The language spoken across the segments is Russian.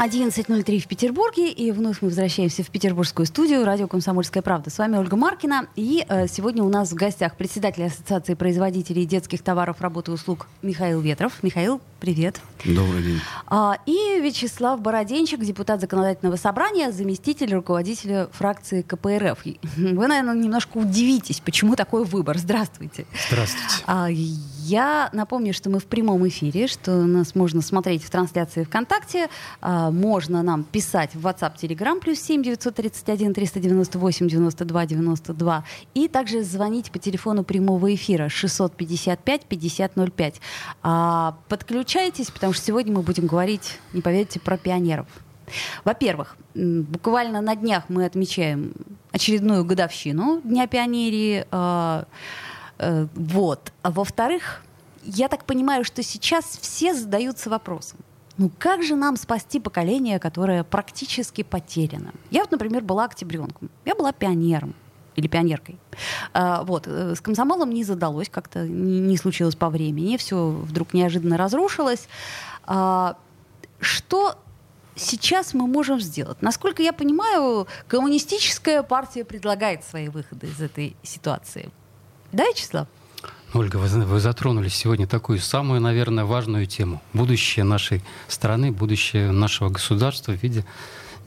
11.03 в Петербурге, и вновь мы возвращаемся в петербургскую студию радио «Комсомольская правда». С вами Ольга Маркина, и э, сегодня у нас в гостях председатель Ассоциации производителей детских товаров, работы и услуг Михаил Ветров. Михаил, привет. Добрый день. А, и Вячеслав Бороденчик, депутат Законодательного собрания, заместитель руководителя фракции КПРФ. Вы, наверное, немножко удивитесь, почему такой выбор. Здравствуйте. Здравствуйте. А, я напомню, что мы в прямом эфире, что нас можно смотреть в трансляции ВКонтакте, а, можно нам писать в WhatsApp, Telegram, плюс 7 931 398 92 92, и также звонить по телефону прямого эфира 655 5005. А, подключайтесь Подключайтесь, потому что сегодня мы будем говорить, не поверите, про пионеров. Во-первых, буквально на днях мы отмечаем очередную годовщину Дня пионерии. Э, э, вот. А во-вторых, я так понимаю, что сейчас все задаются вопросом. Ну как же нам спасти поколение, которое практически потеряно? Я вот, например, была октябренком. Я была пионером или пионеркой. А, вот. Э, с комсомолом не задалось, как-то не, случилось по времени, все вдруг неожиданно разрушилось. А, что сейчас мы можем сделать? Насколько я понимаю, коммунистическая партия предлагает свои выходы из этой ситуации. Да, Вячеслав? Ольга, вы, вы затронули сегодня такую самую, наверное, важную тему. Будущее нашей страны, будущее нашего государства в виде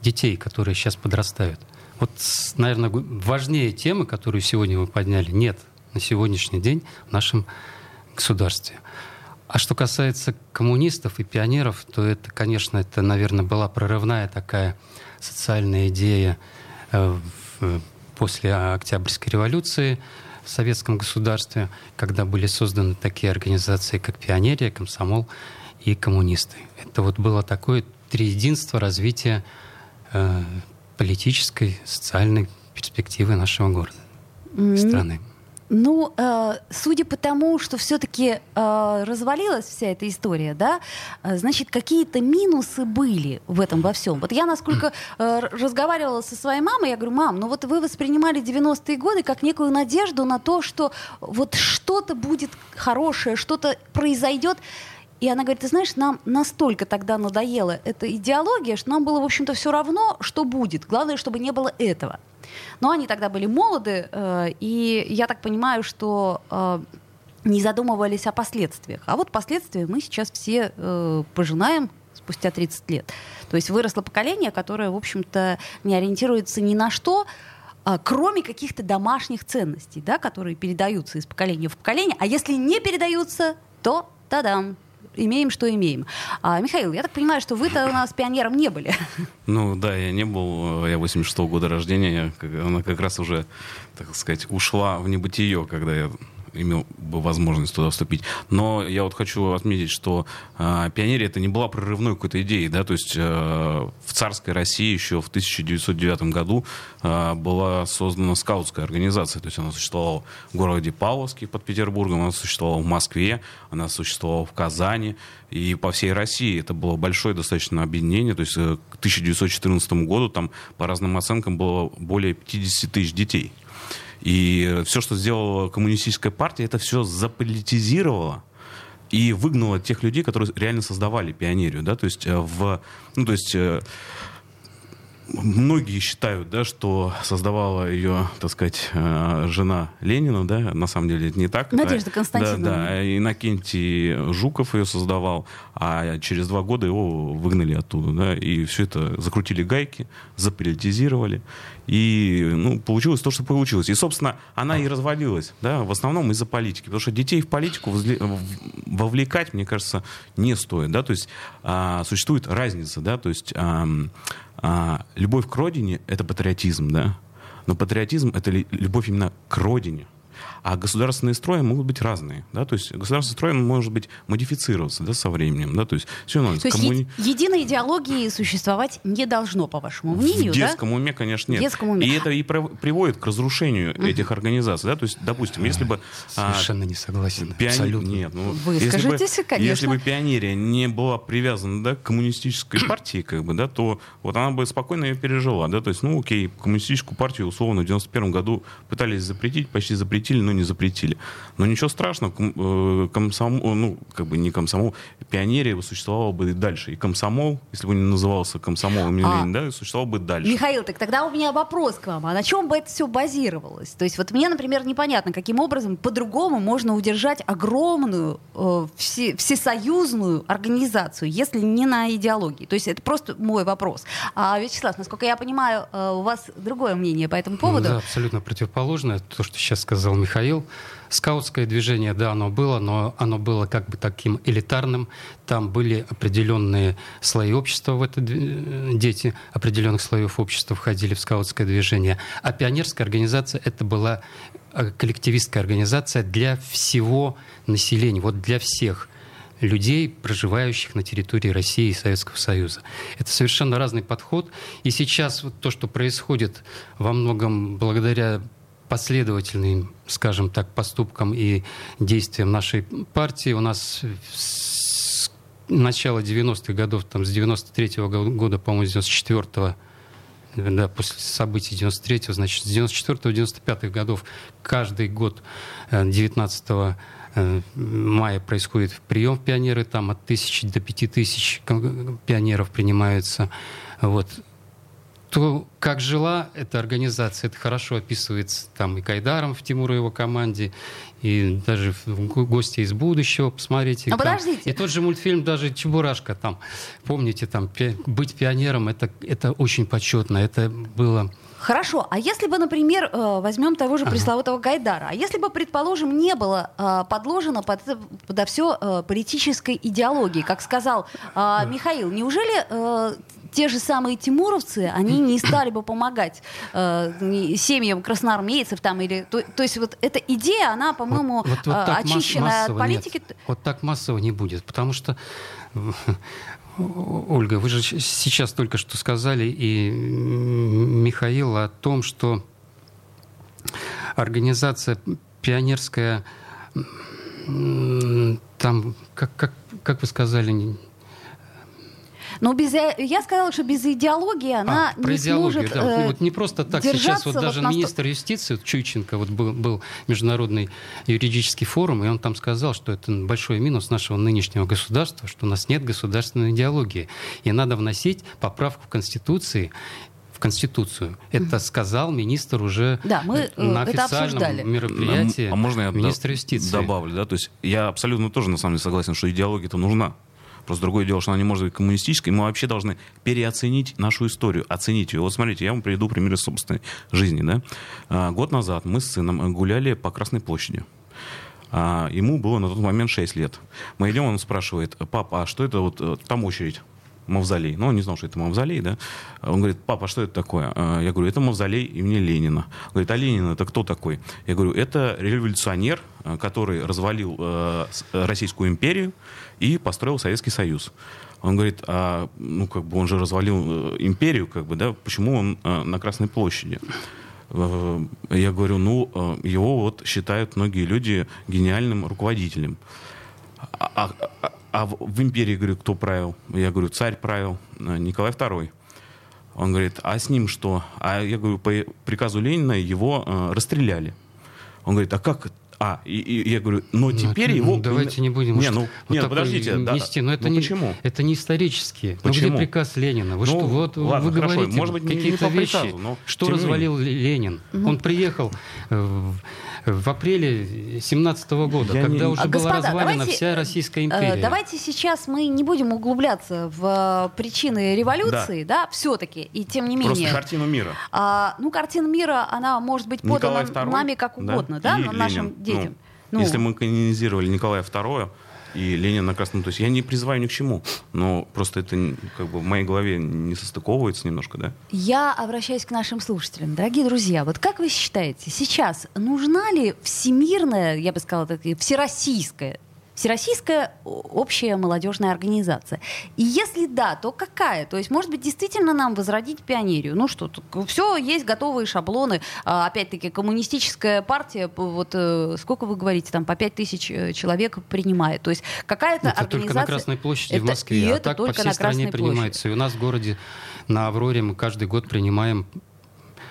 детей, которые сейчас подрастают. Вот, наверное, важнее темы, которую сегодня мы подняли, нет на сегодняшний день в нашем государстве. А что касается коммунистов и пионеров, то это, конечно, это, наверное, была прорывная такая социальная идея э, после Октябрьской революции в советском государстве, когда были созданы такие организации, как пионерия, комсомол и коммунисты. Это вот было такое триединство развития э, политической, социальной перспективы нашего города, mm-hmm. страны. Ну, э, судя по тому, что все-таки э, развалилась вся эта история, да, э, значит, какие-то минусы были в этом во всем. Вот я, насколько э, разговаривала со своей мамой, я говорю, мам, ну вот вы воспринимали 90-е годы как некую надежду на то, что вот что-то будет хорошее, что-то произойдет. И она говорит, ты знаешь, нам настолько тогда надоела эта идеология, что нам было, в общем-то, все равно, что будет. Главное, чтобы не было этого. Но они тогда были молоды, э, и я так понимаю, что э, не задумывались о последствиях. А вот последствия мы сейчас все э, пожинаем спустя 30 лет. То есть выросло поколение, которое, в общем-то, не ориентируется ни на что, а, кроме каких-то домашних ценностей, да, которые передаются из поколения в поколение. А если не передаются, то тадам, имеем, что имеем. А, Михаил, я так понимаю, что вы-то у нас пионером не были. Ну да, я не был, я 86-го года рождения, она как раз уже, так сказать, ушла в небытие, когда я имел бы возможность туда вступить. Но я вот хочу отметить, что э, пионерия это не была прорывной какой-то идеей, да, то есть э, в царской России еще в 1909 году э, была создана скаутская организация, то есть она существовала в городе Павловске под Петербургом, она существовала в Москве, она существовала в Казани и по всей России. Это было большое достаточно объединение, то есть э, к 1914 году там по разным оценкам было более 50 тысяч детей. И все, что сделала коммунистическая партия, это все заполитизировало и выгнала тех людей, которые реально создавали пионерию, да, то есть э, в, ну, то есть э, многие считают, да, что создавала ее, так сказать, э, жена Ленина, да, на самом деле это не так. Надежда Константиновна. Да, да, Иннокентий Жуков ее создавал, а через два года его выгнали оттуда, да, и все это закрутили гайки, заполитизировали, и, ну, получилось то, что получилось. И, собственно, она и развалилась, да, в основном из-за политики, потому что детей в политику вовлекать, мне кажется, не стоит, да, то есть а, существует разница, да, то есть а, а, любовь к родине — это патриотизм, да? Но патриотизм — это любовь именно к родине. А государственные строи могут быть разные. Да? То есть государственный строй может быть модифицироваться да, со временем. Да? То есть, все равно, То есть коммуни... е- единой идеологии существовать не должно, по вашему мнению, В детском уме, конечно, нет. В детском уме. И это и прив- приводит к разрушению этих организаций. Да? То есть, допустим, если бы... а, Совершенно не согласен. Пиони- Абсолютно. Нет, ну, Вы если бы- скажитесь, конечно. Если бы пионерия не была привязана да, к коммунистической партии, как бы, да, то вот она бы спокойно ее пережила. Да? То есть, ну окей, коммунистическую партию условно в 91 году пытались запретить, почти запретили, но не запретили. Но ничего страшного, ком- э, комсомол, ну, как бы не комсомол, пионерия бы существовала бы и дальше. И комсомол, если бы не назывался комсомолом А. Да, существовал бы дальше. Михаил, так тогда у меня вопрос к вам. А на чем бы это все базировалось? То есть вот мне, например, непонятно, каким образом по-другому можно удержать огромную э, все- всесоюзную организацию, если не на идеологии. То есть это просто мой вопрос. А, Вячеслав, насколько я понимаю, э, у вас другое мнение по этому поводу. Да, абсолютно противоположное. То, что сейчас сказал Михаил. Скаутское движение, да, оно было, но оно было как бы таким элитарным. Там были определенные слои общества в это э, дети определенных слоев общества входили в скаутское движение. А пионерская организация это была э, коллективистская организация для всего населения, вот для всех людей, проживающих на территории России и Советского Союза. Это совершенно разный подход. И сейчас вот то, что происходит во многом благодаря последовательным, скажем так, поступкам и действиям нашей партии, у нас с начала 90-х годов, там, с 93-го года, по-моему, с 94-го, да, после событий 93-го, значит, с 94-95 годов каждый год э, 19 э, мая происходит прием пионеры, там от тысячи до пяти тысяч пионеров принимаются. Вот. То, как жила эта организация, это хорошо описывается там и Кайдаром в Тимура и его команде, и даже в го- «Гости из будущего», посмотрите. Там. подождите. И тот же мультфильм даже «Чебурашка» там, помните, там пи- быть пионером, это, это очень почетно, это было... Хорошо, а если бы, например, э, возьмем того же пресловутого Гайдара, а если бы, предположим, не было э, подложено под, подо все политической идеологии, как сказал э, Михаил, неужели э, те же самые тимуровцы, они не стали бы помогать э, семьям красноармейцев там или... То, то есть вот эта идея, она, по-моему, Вот- вот- вот э, масс- очищена от политики. нет. Вот так массово не будет, потому что Ольга, вы же сейчас только что сказали и Михаил о том, что организация пионерская, там, как, как, как вы сказали, Но без, э, я сказала, что без идеологии она А, про не идеологию, сможет да. э, вот не просто так сейчас вот вот даже на сто- министр юстиции вот Чуйченко вот был, был международный юридический форум, и он там сказал, что это большой минус нашего нынешнего государства, что у нас нет государственной идеологии, и надо вносить поправку в конституции в Конституцию. Это сказал министр уже Да, мы, э, на это официальном обсуждали. мероприятии А можно я министра юстиции. добавлю, да? То есть я абсолютно тоже на самом деле согласен, что идеология-то нужна. Просто другое дело, что она не может быть коммунистической. Мы вообще должны переоценить нашу историю, оценить ее. Вот смотрите, я вам приведу пример из собственной жизни. Да? А, Год назад мы с сыном гуляли по Красной площади. А, Ему было на тот момент 6 лет. Мы идем, он спрашивает, папа, а что это вот э, там очередь? Мавзолей. Ну, он не знал, что это мавзолей, да. Он говорит, папа, а что это такое? А, Я говорю, это мавзолей имени Ленина. Он говорит, а Ленин это кто такой? Я говорю, это революционер, э, который развалил э, с- Российскую империю и построил Советский Союз. Он говорит, а, ну, как бы он же развалил э, империю, как бы, да, почему он э, на Красной площади? Э, Я говорю, ну, э, его вот считают многие люди гениальным руководителем. А, а- а- в в империи, говорю, кто правил? Я говорю, царь правил, э, Николай II. Он говорит, а с ним что? А я говорю, по приказу Ленина его э, расстреляли. Он говорит, а как? А, и, и я говорю, но теперь Ну, его... Давайте не будем Не, ну, вот нет, такой подождите. да, нести. Но это, ну не, почему? это не исторические. Почему? Ну где приказ Ленина? Вы Ну, что, вот ладно, вы хорошо, говорите может быть, не- не какие-то вещи. приказу, но что не развалил Ленин? Он приехал э, в, апреле 17 года, Я когда не- уже А, была господа, развалена давайте, вся Российская Э, империя. Давайте сейчас мы не будем углубляться в э, причины революции, да, все-таки, и тем не Просто менее. картину мира. А, ну, картина мира, она может быть подана II, нами как угодно, да, и нашим Ленин. детям. Ну, Ну, Если мы канонизировали Николая II, и Ленин на красном. То есть я не призываю ни к чему, но просто это как бы в моей голове не состыковывается немножко, да? Я обращаюсь к нашим слушателям. Дорогие друзья, вот как вы считаете, сейчас нужна ли всемирная, я бы сказала, так, всероссийская Всероссийская общая молодежная организация. И если да, то какая? То есть, может быть, действительно нам возродить пионерию? Ну что, все, есть готовые шаблоны. А, опять-таки, коммунистическая партия, вот э, сколько вы говорите, там по 5 тысяч э, человек принимает. То есть какая-то это организация... только на Красной площади это, в Москве, и а это так только по всей стране принимается. И у нас в городе на Авроре мы каждый год принимаем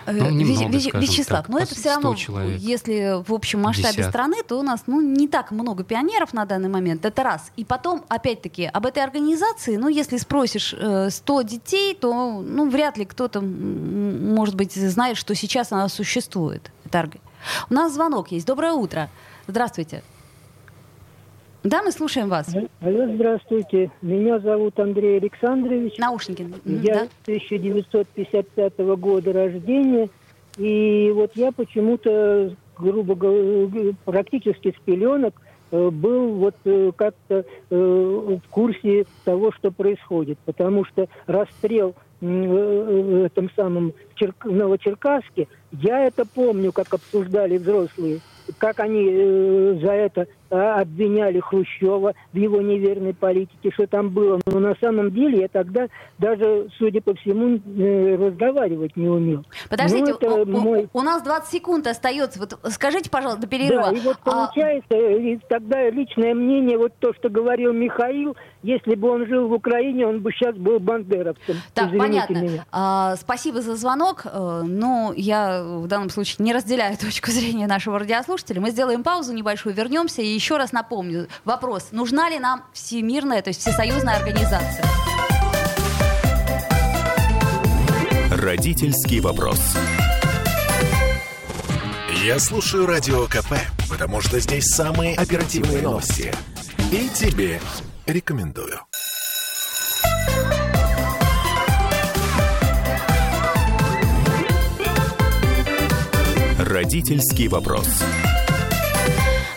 ну, немного, Вя- Вячеслав, так, но это все равно, человек, если в общем масштабе 50. страны, то у нас ну, не так много пионеров на данный момент. Это раз. И потом, опять-таки, об этой организации, ну, если спросишь э, 100 детей, то ну, вряд ли кто-то, может быть, знает, что сейчас она существует. Это... У нас звонок есть. Доброе утро. Здравствуйте. Да, мы слушаем вас. Алло, здравствуйте. Меня зовут Андрей Александрович. Наушники. Я да? 1955 года рождения. И вот я почему-то, грубо говоря, практически с пеленок э, был вот э, как-то э, в курсе того, что происходит. Потому что расстрел в этом самом Новочеркасске, я это помню, как обсуждали взрослые как они за это обвиняли Хрущева в его неверной политике, что там было. Но на самом деле я тогда даже, судя по всему, э, разговаривать не умел. Подождите, ну, у, мой... у нас 20 секунд остается. Вот скажите, пожалуйста, до перерыва. Да, и вот а получается, а... и тогда личное мнение, вот то, что говорил Михаил, если бы он жил в Украине, он бы сейчас был бандеровцем. Так, Извините понятно. Меня. А, спасибо за звонок. Но я в данном случае не разделяю точку зрения нашего радиослушателя. Мы сделаем паузу небольшую, вернемся и еще раз напомню, вопрос, нужна ли нам всемирная, то есть всесоюзная организация? Родительский вопрос. Я слушаю Радио КП, потому что здесь самые оперативные новости. И тебе рекомендую. Родительский вопрос.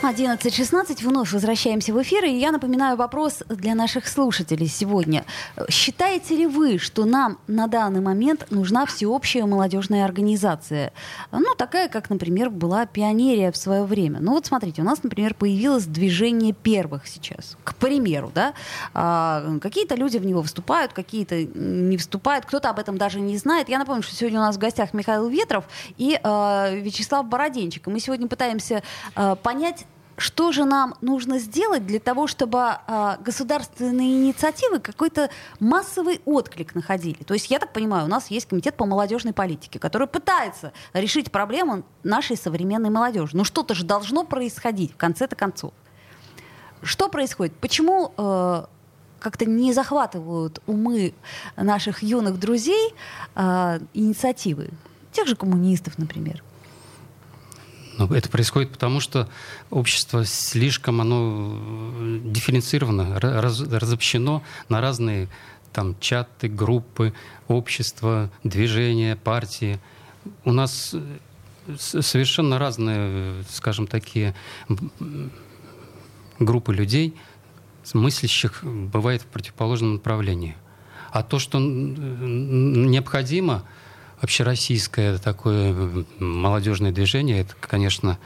11.16, вновь возвращаемся в эфир, и я напоминаю вопрос для наших слушателей сегодня. Считаете ли вы, что нам на данный момент нужна всеобщая молодежная организация? Ну, такая, как, например, была пионерия в свое время. Ну, вот смотрите, у нас, например, появилось движение первых сейчас. К примеру, да, а, какие-то люди в него выступают, какие-то не выступают, кто-то об этом даже не знает. Я напомню, что сегодня у нас в гостях Михаил Ветров и а, Вячеслав Бороденчик. И мы сегодня пытаемся а, понять, что же нам нужно сделать для того, чтобы э, государственные инициативы какой-то массовый отклик находили? То есть, я так понимаю, у нас есть комитет по молодежной политике, который пытается решить проблему нашей современной молодежи. Но что-то же должно происходить в конце-то концов. Что происходит? Почему э, как-то не захватывают умы наших юных друзей э, инициативы? Тех же коммунистов, например. Но это происходит потому, что общество слишком оно э, дифференцировано, раз, разобщено на разные там, чаты, группы, общества, движения, партии. У нас э, совершенно разные, скажем, такие группы людей, мыслящих, бывает в противоположном направлении. А то, что необходимо, общероссийское такое молодежное движение, это, конечно,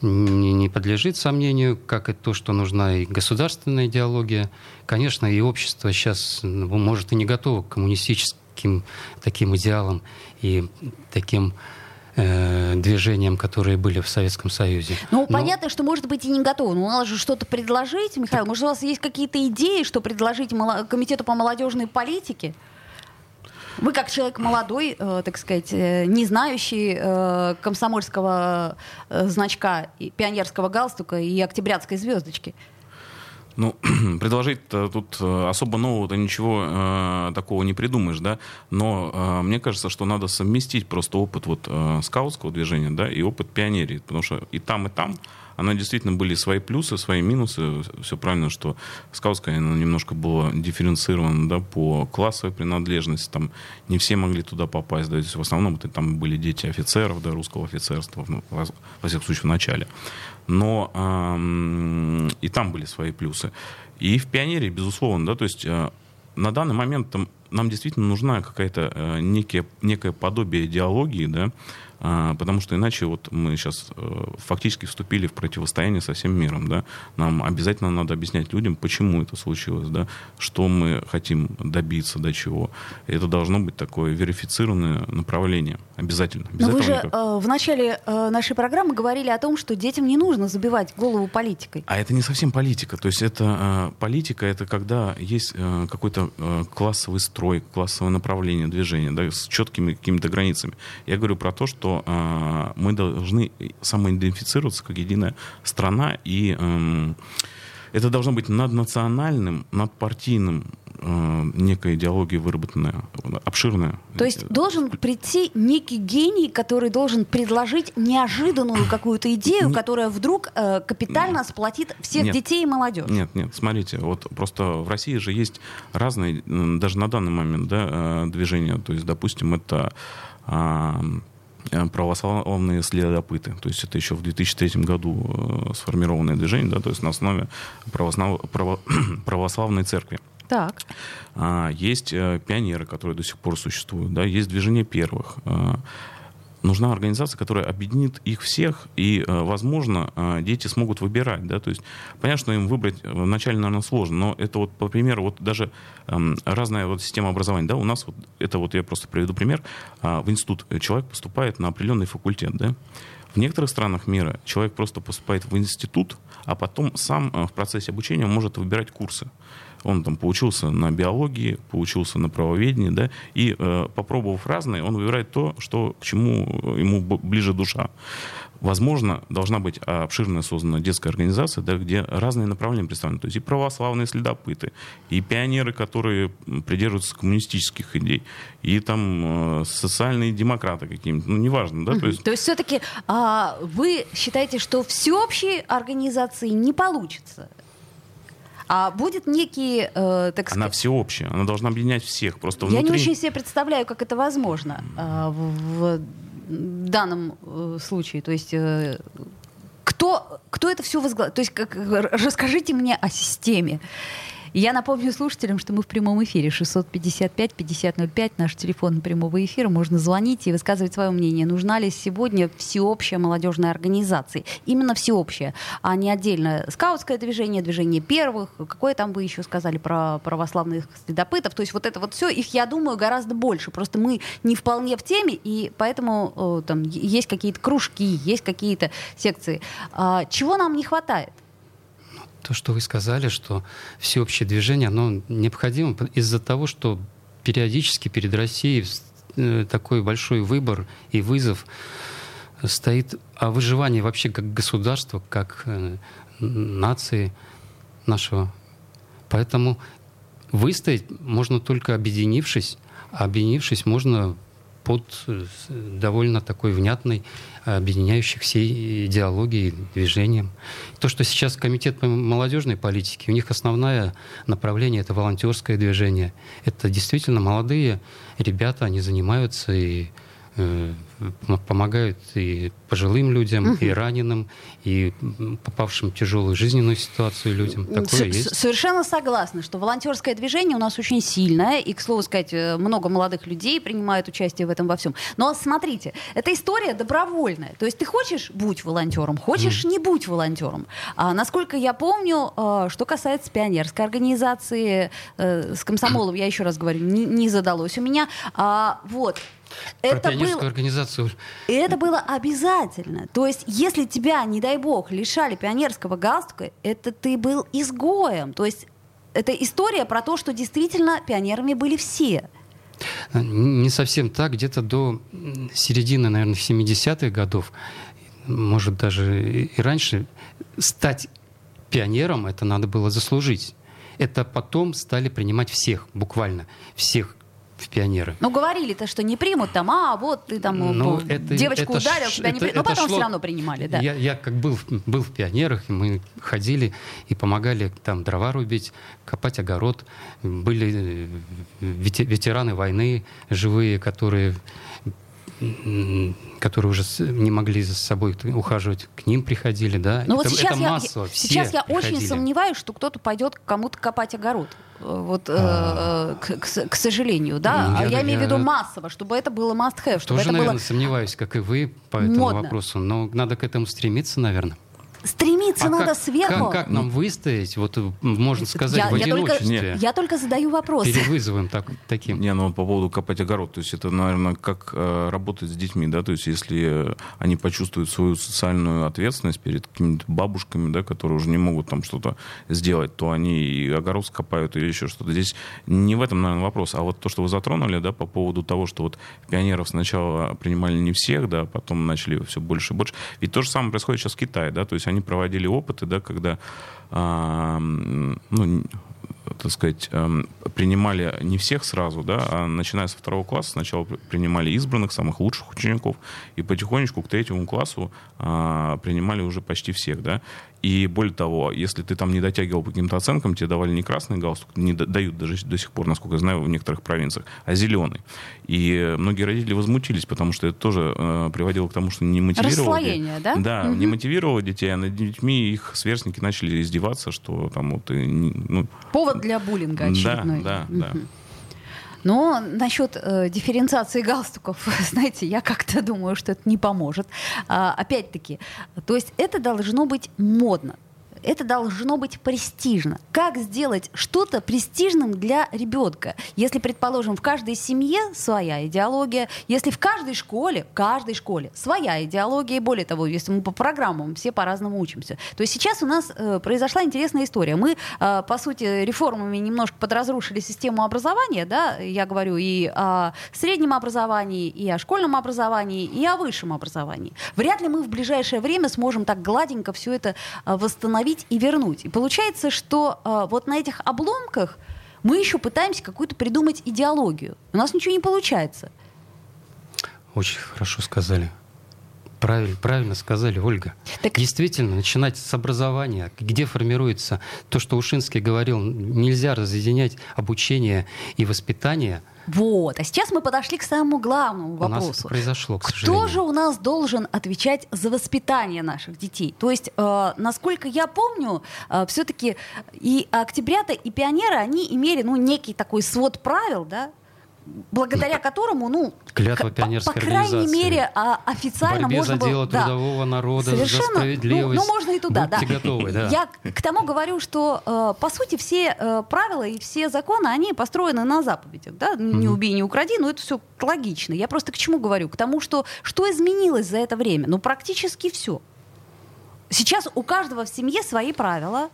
не подлежит сомнению, как и то, что нужна и государственная идеология. Конечно, и общество сейчас, ну, может, и не готово к коммунистическим таким идеалам и таким э, движениям, которые были в Советском Союзе. Ну, Но... понятно, что, может быть, и не готово. Но надо же что-то предложить, Михаил. Так... Может, у вас есть какие-то идеи, что предложить Комитету по молодежной политике? Вы как человек молодой, э, так сказать, э, не знающий э, комсомольского э, значка, и пионерского галстука и октябрятской звездочки. Ну, предложить тут э, особо нового-то ничего э, такого не придумаешь, да. Но э, мне кажется, что надо совместить просто опыт вот э, скаутского движения, да, и опыт пионерии, потому что и там, и там она действительно были свои плюсы, свои минусы. Все правильно, что скаутская она немножко была дифференцирована да, по классовой принадлежности. Там не все могли туда попасть. Да, то есть в основном там были дети офицеров, да, русского офицерства, ну, во, во всяком случае, в начале. Но эм, и там были свои плюсы. И в пионере, безусловно, да, то есть э, на данный момент там, нам действительно нужна какая-то э, некие, некое подобие идеологии, да, потому что иначе вот мы сейчас э, фактически вступили в противостояние со всем миром, да, нам обязательно надо объяснять людям, почему это случилось, да, что мы хотим добиться, до чего. Это должно быть такое верифицированное направление, обязательно. Без Но вы же э, в начале э, нашей программы говорили о том, что детям не нужно забивать голову политикой. А это не совсем политика, то есть это политика, это когда есть какой-то классовый строй, классовое направление движения, да, с четкими какими-то границами. Я говорю про то, что э, мы должны самоидентифицироваться как единая страна, и э, это должно быть наднациональным, надпартийным э, некая идеология выработанная, обширная. То есть должен прийти некий гений, который должен предложить неожиданную какую-то идею, которая вдруг э, капитально сплотит всех нет, детей и молодежь. Нет, нет, смотрите, вот просто в России же есть разные, даже на данный момент, да, э, движения. То есть, допустим, это а, Э, православные следопыты. То есть это еще в 2003 году э, сформированное движение, да, то есть на основе православ... право... православной церкви. Так. А, есть э, пионеры, которые до сих пор существуют, да, есть движение первых. Нужна организация, которая объединит их всех, и, э, возможно, э, дети смогут выбирать. Да? То есть, понятно, что им выбрать вначале, наверное, сложно, но это вот, по примеру, вот даже эм, разная вот система образования. Да? У нас, вот, это вот я просто приведу пример, а, в институт человек поступает на определенный факультет. Да? В некоторых странах мира человек просто поступает в институт, а потом сам э, в процессе обучения может выбирать курсы. Он там поучился на биологии, поучился на правоведении, да, и э, попробовав разные, он выбирает то, что, к чему ему ближе душа. Возможно, должна быть обширная создана детская организация, да, где разные направления представлены. То есть и православные следопыты, и пионеры, которые придерживаются коммунистических идей, и там э, социальные демократы какие-нибудь, ну, неважно, да. То есть, то есть все-таки а, вы считаете, что всеобщей организации не получится? А будет некий, э, так сказать... Она всеобщая, она должна объединять всех. Просто внутри... Я не очень себе представляю, как это возможно э, в, в данном э, случае. То есть... Э, кто, кто это все возглавляет? То есть как, расскажите мне о системе. Я напомню слушателям, что мы в прямом эфире 655-5005, наш телефон прямого эфира. Можно звонить и высказывать свое мнение. Нужна ли сегодня всеобщая молодежная организация? Именно всеобщая, а не отдельно скаутское движение, движение первых. Какое там вы еще сказали про православных следопытов? То есть вот это вот все, их, я думаю, гораздо больше. Просто мы не вполне в теме, и поэтому там есть какие-то кружки, есть какие-то секции. А, чего нам не хватает? То, что вы сказали, что всеобщее движение, оно необходимо из-за того, что периодически перед Россией э, такой большой выбор и вызов стоит о выживании вообще как государства, как э, нации нашего. Поэтому выстоять можно только объединившись, а объединившись можно под э, довольно такой внятной, объединяющей все идеологии, движением. То, что сейчас Комитет по молодежной политике, у них основное направление — это волонтерское движение. Это действительно молодые ребята, они занимаются и э, помогают и пожилым людям, угу. и раненым, и попавшим в тяжелую жизненную ситуацию людям. Такое С- есть. Совершенно согласна, что волонтерское движение у нас очень сильное, и, к слову сказать, э, много молодых людей принимают участие в этом во всем. Но смотрите, эта история добровольная. То есть ты хочешь — будь волонтером, хочешь — не будь волонтером. А, насколько я помню, а, что касается пионерской организации, а, с комсомолом, я еще раз говорю, не, не задалось у меня. А, вот, про это пионерскую было, организацию. Это было обязательно. То есть, если тебя, не дай бог, лишали пионерского галстука, это ты был изгоем. То есть, это история про то, что действительно пионерами были все. Не совсем так. Где-то до середины, наверное, 70-х годов, может, даже и раньше, стать пионером это надо было заслужить. Это потом стали принимать всех, буквально всех в пионеры. Ну, говорили-то, что не примут там, а вот ты там Ну, ну, это- девочку это ударил, ш- тебя не это- примут. Но это потом шло- все равно принимали, да. Я, я как был, в- был в пионерах, и мы ходили и помогали там дрова рубить, копать огород. Были э, вете- ветераны войны живые, которые которые уже не могли за собой ухаживать, к ним приходили, да. Ну вот сейчас, это я, массово, все сейчас я очень сомневаюсь, что кто-то пойдет к кому-то копать огород. Э, Вот, э, к, к с- к сожалению, да. Ну, А я- я, имею в виду я- массово, чтобы это было must-have, Тоже, это наверное, было сомневаюсь, как и вы по этому модно. вопросу. Но надо к этому стремиться, наверное. Стремиться А надо как, сверху. Как, как нам выстоять, вот э, можно сказать, я, в я только, одиночестве, я только задаю вопрос. перед вызовом так- таким? Не, ну по поводу копать огород, то есть это, наверное, как э, работать с детьми, да, то есть если э, они почувствуют свою социальную ответственность перед какими-то бабушками, да, которые уже не могут там что-то сделать, то они и огород скопают или еще что-то. Здесь не в этом, наверное, вопрос, а вот то, что вы затронули, да, по поводу того, что вот пионеров сначала принимали не всех, да, потом начали все больше и больше. Ведь то же самое происходит сейчас в Китае, да, то есть они проводили опыты, да, когда а, ну, так сказать, эм, принимали не всех сразу, да, а начиная со второго класса сначала при- принимали избранных, самых лучших учеников, и потихонечку к третьему классу а, принимали уже почти всех, да. И более того, если ты там не дотягивал по каким-то оценкам, тебе давали не красный галстук, не да- дают даже до сих пор, насколько я знаю, в некоторых провинциях, а зеленый. И многие родители возмутились, потому что это тоже э, приводило к тому, что не мотивировало. Расслоение, да? Да, не мотивировало детей, а над детьми их сверстники начали издеваться, что там вот, и ну, Повод для буллинга очередной. да, да, да. Но насчет э, дифференциации галстуков, знаете, я как-то думаю, что это не поможет. А, опять-таки, то есть это должно быть модно. Это должно быть престижно. Как сделать что-то престижным для ребенка? Если, предположим, в каждой семье своя идеология, если в каждой школе, в каждой школе своя идеология, и более того, если мы по программам все по-разному учимся, то есть сейчас у нас э, произошла интересная история. Мы, э, по сути, реформами немножко подразрушили систему образования, да, я говорю и о среднем образовании, и о школьном образовании, и о высшем образовании. Вряд ли мы в ближайшее время сможем так гладенько все это э, восстановить и вернуть. И получается, что э, вот на этих обломках мы еще пытаемся какую-то придумать идеологию. У нас ничего не получается. Очень хорошо сказали. Правильно, правильно сказали, Ольга. Так- Действительно, начинать с образования, где формируется то, что Ушинский говорил, нельзя разъединять обучение и воспитание. Вот. А сейчас мы подошли к самому главному У нас вопросу. произошло, к Кто сожалению. же у нас должен отвечать за воспитание наших детей? То есть, э, насколько я помню, все-таки и октябрята, и пионеры, они имели ну, некий такой свод правил, да, благодаря которому, ну, Клятва по- по, крайней мере, а, официально борьбе можно за было... дело да. трудового народа, Совершенно, за справедливость. Ну, ну, можно и туда, Будьте да. готовы, да. Я к тому говорю, что, э, по сути, все э, правила и все законы, они построены на заповедях, да, не убей, не укради, но это все логично. Я просто к чему говорю? К тому, что что изменилось за это время? Ну, практически все. Сейчас у каждого в семье свои правила,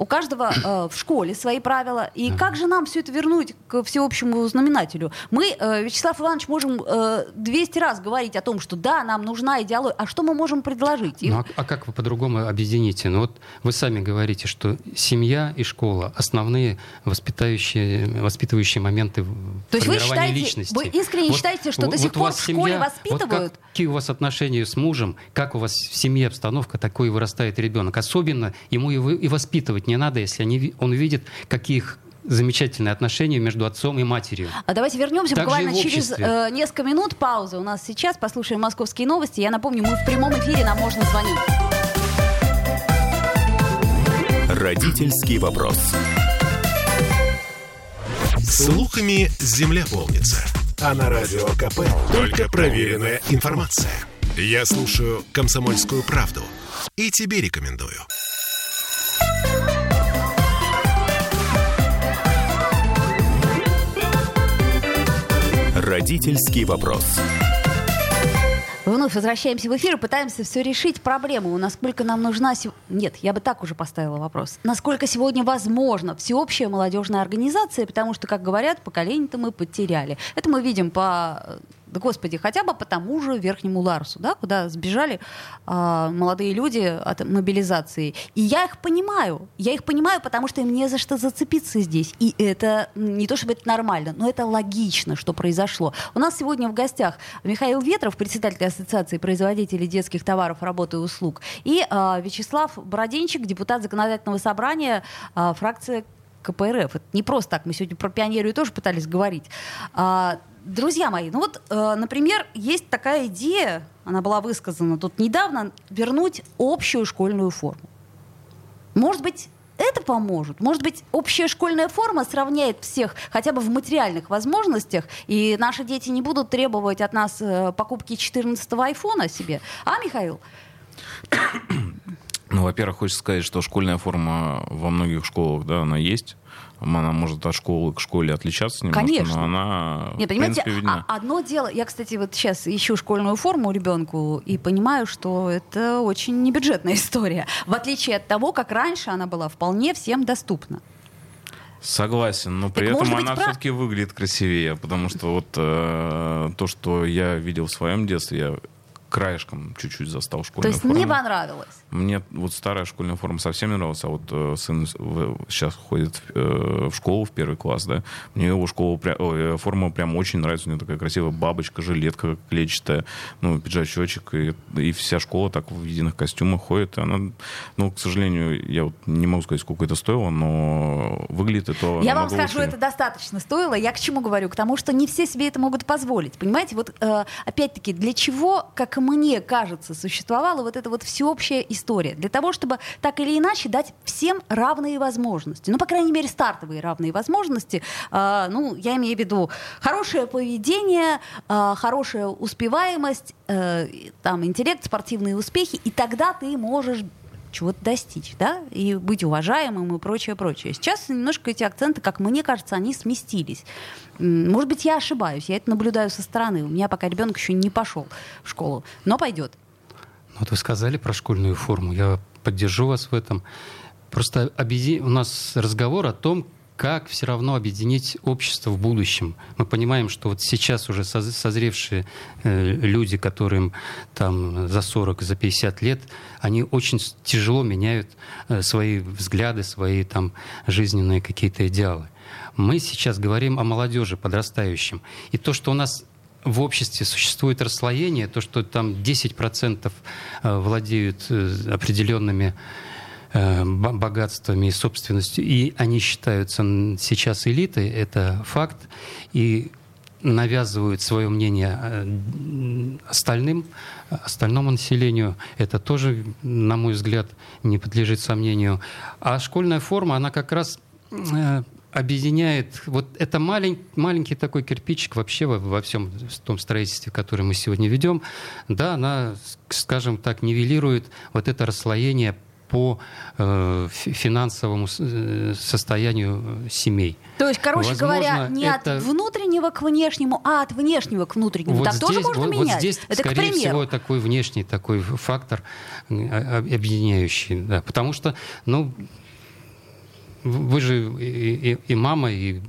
у каждого э, в школе свои правила. И как же нам все это вернуть к всеобщему знаменателю? Мы, э, Вячеслав Иванович, можем э, 200 раз говорить о том, что да, нам нужна идеология. А что мы можем предложить? Ну, а, а как вы по-другому объедините? Ну вот вы сами говорите, что семья и школа основные воспитающие, воспитывающие моменты То есть вы считаете- личности. вы искренне считаете, что до сих у пор в школе семья, воспитывают? Вот какие у вас отношения с мужем? Как у вас в семье обстановка, такой вырастает ребенок? Особенно ему и, вы- и воспитывать не надо, если они, он видит, каких замечательные отношения между отцом и матерью. А давайте вернемся Так же буквально через э, несколько минут. Пауза у нас сейчас. Послушаем московские новости. Я напомню, мы в прямом эфире, нам можно звонить. Родительский вопрос. Слухами земля полнится. А на радио КП только проверенная информация. Я слушаю «Комсомольскую правду» и тебе рекомендую. Родительский вопрос. Вновь возвращаемся в эфир пытаемся все решить проблему. Насколько нам нужна... Нет, я бы так уже поставила вопрос. Насколько сегодня возможно всеобщая молодежная организация, потому что, как говорят, поколение-то мы потеряли. Это мы видим по э, Да господи, хотя бы по тому же Верхнему Ларсу, да, куда сбежали а, молодые люди от мобилизации. И я их понимаю. Я их понимаю, потому что им не за что зацепиться здесь. И это не то чтобы это нормально, но это логично, что произошло. У нас сегодня в гостях Михаил Ветров, председатель Ассоциации производителей детских товаров, работы и услуг, и а, Вячеслав Бородинчик, депутат законодательного собрания, а, фракция КПРФ. Это не просто так. Мы сегодня про пионерию тоже пытались говорить. А, друзья мои, ну вот, э, например, есть такая идея, она была высказана тут недавно, вернуть общую школьную форму. Может быть, это поможет. Может быть, общая школьная форма сравняет всех хотя бы в материальных возможностях, и наши дети не будут требовать от нас э, покупки 14-го айфона себе. А, Михаил? Ну, во-первых, хочется сказать, что школьная форма во многих школах, да, она есть. Она может от школы к школе отличаться немножко, Конечно. но она, Нет, понимаете, принципе, видна. а- одно дело, я, кстати, вот сейчас ищу школьную форму ребенку и понимаю, что это очень небюджетная история, в отличие от того, как раньше она была вполне всем доступна. Согласен, но при Так, этом быть, она прав- все-таки выглядит красивее, потому что вот э, то, что я видел в своем детстве, я краешком чуть-чуть застал То школьную есть форму. не понравилось. Мне вот старая школьная форма совсем не нравилась, а вот э, сын в- сейчас ходит в, э, в школу в первый класс, да, мне его школа, пря- ой, э, форма прям очень нравится, у нее такая красивая бабочка, жилетка клетчатая, ну, пиджачочек, и, и вся школа так в единых костюмах ходит, и она, ну, к сожалению, я вот не могу сказать, сколько это стоило, но выглядит это Я вам скажу, лучше. это достаточно стоило. Я к чему говорю? К тому, что не все себе это могут позволить. Понимаете, вот э, опять-таки, для чего, как мне кажется, существовала вот эта вот всеобщая история? Для того, чтобы так или иначе дать всем равные возможности. Ну, по крайней мере, стартовые равные возможности. Э, ну, я имею в виду хорошее поведение, э, хорошая успеваемость, э, там, интеллект, спортивные успехи, и тогда ты можешь чего-то достичь, да, и быть уважаемым и прочее, прочее. Сейчас немножко эти акценты, как мне кажется, они сместились. Может быть, я ошибаюсь, я это наблюдаю со стороны. У меня пока ребенок еще не пошел в школу, но пойдет. Ну, Вот вы сказали про школьную форму, я поддержу вас в этом. Просто объеди- у нас разговор о том, как все равно объединить общество в будущем. Мы понимаем, что вот сейчас уже соз- созревшие э, люди, которым там за 40, за 50 лет, они очень тяжело меняют э, свои взгляды, свои там жизненные какие-то идеалы. Мы сейчас говорим о молодежи, подрастающем. И то, что у нас в обществе существует расслоение, то, что там 10% э, владеют определенными богатствами и собственностью, и они считаются сейчас элитой, это факт, и навязывают свое мнение э, остальным, остальному населению. Это тоже, на мой взгляд, не подлежит сомнению. А школьная форма, она как раз э, объединяет, вот это малень, маленький такой кирпичик вообще во, во всем том строительстве, которое мы сегодня ведем, да, она, скажем так, нивелирует вот это расслоение по э, фи- финансовому э, состоянию семей. То есть, короче Возможно, говоря, не это- от внутреннего к внешнему, а от внешнего к внутреннему. Вот так здесь, тоже можно вот, вот менять. здесь, это скорее всего, такой внешний такой фактор э, объединяющий, да, потому что, ну, вы же и, и- и мама, и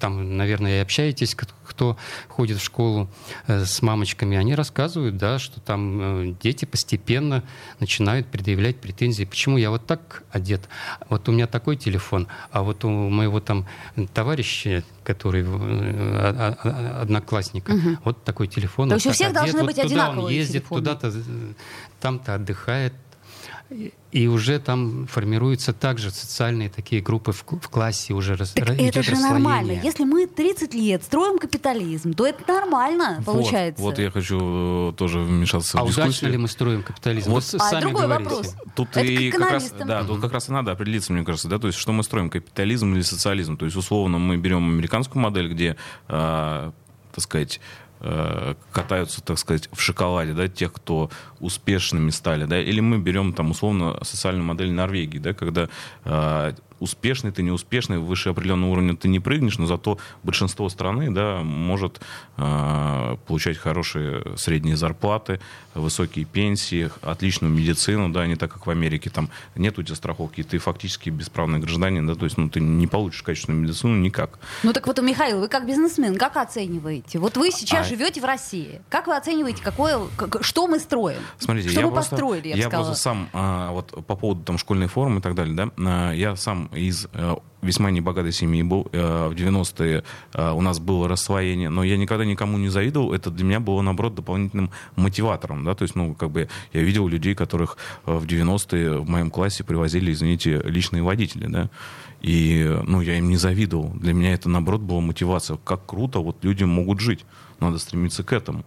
там, наверное, и общаетесь, кто ходит в школу э, с мамочками, они рассказывают, да, что там э, дети постепенно начинают предъявлять претензии, почему я вот так одет, вот у меня такой телефон, а вот у моего там товарища, который э, а- а- а- одноклассника, вот такой телефон. То вот есть у всех должны одет, быть вот туда он ездит, телефоны. туда-то, там-то отдыхает. И- уже там формируются также социальные такие группы в, в классе, уже Так ра- это идет же нормально. Если мы 30 лет строим капитализм, то это нормально Вот, получается. Вот, я хочу э, тоже вмешаться А в удачно дискуссию. ли мы строим капитализм? Вот. А сами другой говорите. вопрос. Тут Это и к как раз, да, тут как раз и надо определиться, мне кажется, да, то есть что мы строим, капитализм или социализм. То есть условно мы берем американскую модель, где, э, так сказать, катаются, так сказать, в шоколаде, да, тех, кто успешными стали, да, или мы берем там условно социальную модель Норвегии, да, когда э, успешный, ты неуспешный, выше определенного уровня ты не прыгнешь, но зато большинство страны, да, может э, получать хорошие средние зарплаты, высокие пенсии, отличную медицину, да, не так, как в Америке, там нет у тебя страховки, ты фактически бесправный гражданин, да, то есть, ну, ты не получишь качественную медицину никак. Ну, так вот, Михаил, вы как бизнесмен, как оцениваете? Вот вы сейчас а... живете в России, как вы оцениваете, какое, что мы строим? Смотрите, что я мы просто, построили, я, я просто сам, а, вот по поводу там школьной формы и так далее, да, а, я сам из а, весьма небогатой семьи был. Э, в 90-е э, у нас было рассвоение, но я никогда никому не завидовал. Это для меня было, наоборот, дополнительным мотиватором. Да? То есть, ну, как бы я видел людей, которых э, в 90-е в моем классе привозили, извините, личные водители. Да? И, ну, я им не завидовал. Для меня это, наоборот, была мотивация. Как круто, вот люди могут жить. Надо стремиться к этому.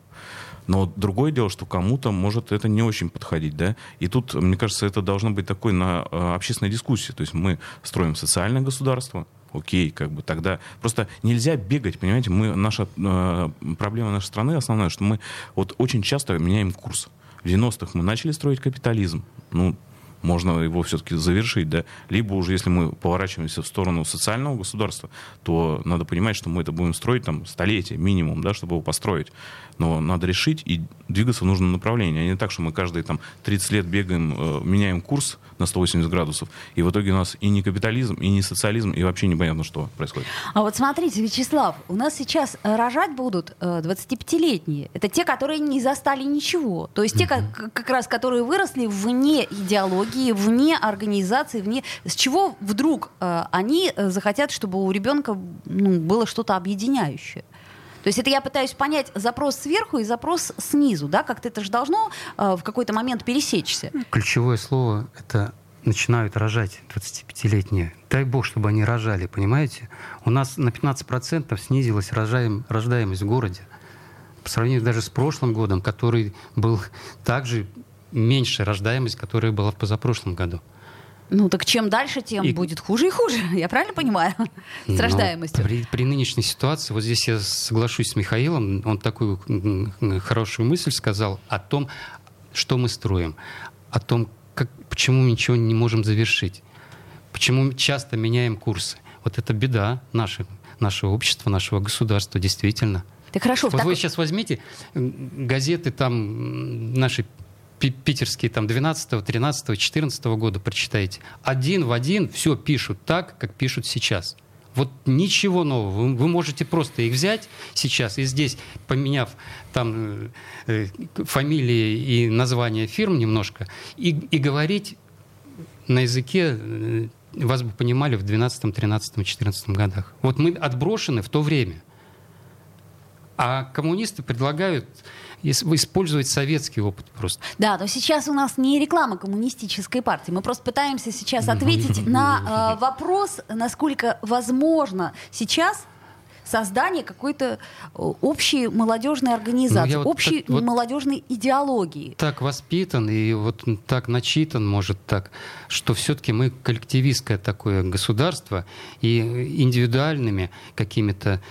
Но другое дело, что кому-то может это не очень подходить, да. И тут, мне кажется, это должно быть такой на э, общественной дискуссии. То есть мы строим социальное государство, окей, как бы тогда просто нельзя бегать, понимаете, мы наша э, проблема нашей страны основная, что мы вот очень часто меняем курс. В 90-х мы начали строить капитализм, ну можно его все-таки завершить, да, либо уже если мы поворачиваемся в сторону социального государства, то надо понимать, что мы это будем строить там столетие минимум, да, чтобы его построить. Но надо решить и двигаться в нужном направлении, а не так, что мы каждые там 30 лет бегаем, э, меняем курс на 180 градусов, и в итоге у нас и не капитализм, и не социализм, и вообще непонятно, что происходит. А вот смотрите, Вячеслав, у нас сейчас э, рожать будут э, 25-летние. Это те, которые не застали ничего. То есть те, как, как раз, которые выросли вне идеологии, вне организации, вне... С чего вдруг э, они э, захотят, чтобы у ребенка ну, было что-то объединяющее? То есть это я пытаюсь понять запрос сверху и запрос снизу, да, как-то это же должно э, в какой-то момент пересечься. Ключевое слово — это начинают рожать 25-летние. Дай бог, чтобы они рожали, понимаете? У нас на 15% снизилась рожаем, рождаемость в городе. По сравнению даже с прошлым годом, который был также меньше рождаемость, которая была в позапрошлом году. Ну так чем дальше, тем и... будет хуже и хуже. Я правильно понимаю? С рождаемостью. При, при нынешней ситуации, вот здесь я соглашусь с Михаилом, он такую хорошую мысль сказал о том, что мы строим, о том, как, почему мы ничего не можем завершить, почему часто меняем курсы. Вот это беда нашего, нашего общества, нашего государства, действительно. Так хорошо. Вот так... вы сейчас возьмите газеты там наши питерские там 12, 13, 14 года прочитаете. Один в один все пишут так, как пишут сейчас. Вот ничего нового. Вы, вы можете просто их взять сейчас и здесь, поменяв там э, фамилии и названия фирм немножко, и, и говорить на языке э, вас бы понимали в 12, 13, 14 годах. Вот мы отброшены в то время. А коммунисты предлагают использовать советский опыт просто. Да, но сейчас у нас не реклама коммунистической партии. Мы просто пытаемся сейчас ответить на э, вопрос, насколько возможно сейчас создание какой-то общей молодежной организации, ну, общей вот, молодежной идеологии. Так воспитан и вот так начитан, может так, что все-таки мы коллективистское такое государство и индивидуальными какими-то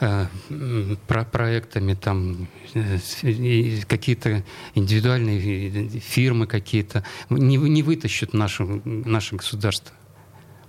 про проектами, там э, какие-то индивидуальные фирмы какие-то не, не вытащат наше, наше государство.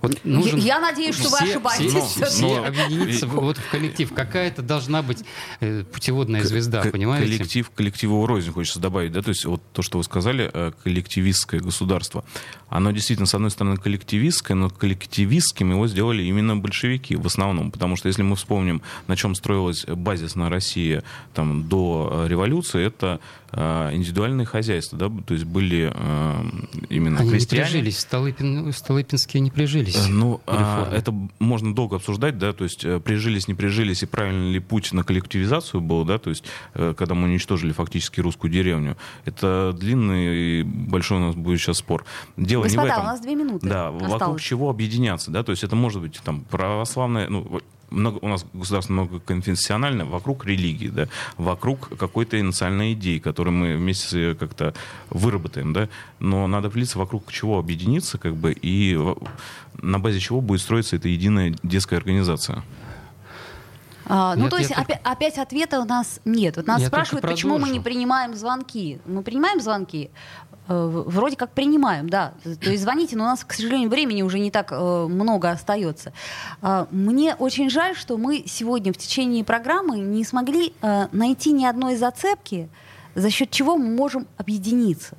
Вот нужен... Я надеюсь, что все, вы ошибаетесь. Все, все объединиться вот в коллектив. Какая-то должна быть э, путеводная звезда, понимаете? Коллектив, коллективу рознь хочется добавить, да, то есть вот то, что вы сказали, э, коллективистское государство, оно действительно, с одной стороны, коллективистское, но коллективистским его сделали именно большевики в основном, потому что если мы вспомним, на чем строилась базисная Россия там, до э, революции, это индивидуальные хозяйства, да, то есть были э, именно Они крестьяне. не прижились, Столыпин, Столыпинские не прижились? Э, ну, а, это можно долго обсуждать, да, то есть э, прижились, не прижились, и правильно ли путь на коллективизацию был, да, то есть э, когда мы уничтожили фактически русскую деревню. Это длинный и большой у нас будет сейчас спор. Дело Господа, не в этом. у нас две минуты Да, осталось. вокруг чего объединяться, да, то есть это может быть там православная, ну, много, у нас государство многоконфессиональное, вокруг религии, да, вокруг какой-то национальной идеи, которую мы вместе как-то выработаем, да, но надо влиться вокруг чего объединиться, как бы, и на базе чего будет строиться эта единая детская организация. А, ну, Нет, то есть опя- опять ответа у нас нет. Вот нас Я спрашивают, только почему мы не принимаем звонки. Мы принимаем звонки? Э, Вроде как принимаем, да. То есть звоните, но у нас, к сожалению, времени уже не так э, много остается. А, Мне очень жаль, что мы сегодня в течение программы не смогли э, найти ни одной зацепки, за счет чего мы можем объединиться.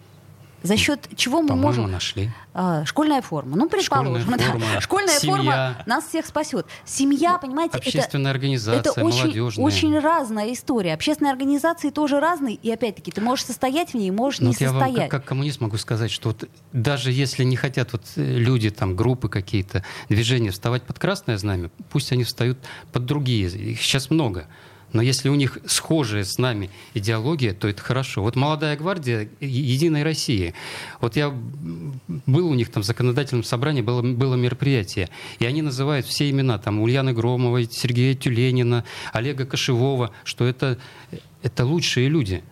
За счет чего мы можем... нашли. А, школьная форма. Ну, предположим. Школьная да. форма, Школьная семья. форма нас всех спасет. Семья, понимаете, это, Общественная организация, это очень, очень разная история. Общественные организации тоже разные. И опять-таки, ты можешь состоять в ней, можешь Ну, не вот я вам состоять. как, как коммунист могу сказать, что вот даже если не хотят вот э, люди, там, группы какие-то, движения вставать под красное знамя, пусть они встают под другие. Их сейчас много. Но если у них схожая с нами идеология, то это хорошо. Вот молодая гвардия Единой России. Вот я был у них там в законодательном собрании, было, было мероприятие. И они называют все имена, там, Ульяны Громовой, Сергея Тюленина, Олега Кошевого, что это, это лучшие люди.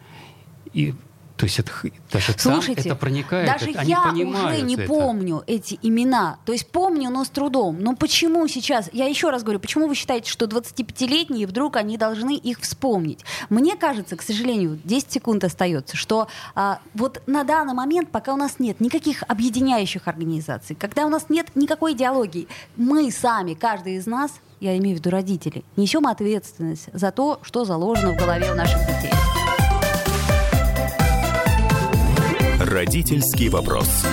И то есть это, даже Слушайте, там это проникает, даже это- они я понимают уже не это. помню эти имена. То есть помню, но с трудом. Но почему сейчас, я еще раз говорю, почему вы считаете, что 25-летние вдруг они должны их вспомнить? Мне кажется, к сожалению, 10 секунд остается, что а, вот на данный момент, пока у нас нет никаких объединяющих организаций, когда у нас нет никакой идеологии, мы сами, каждый из нас, я имею в виду родители, несем ответственность за то, что заложено в голове у наших детей. Родительский вопрос.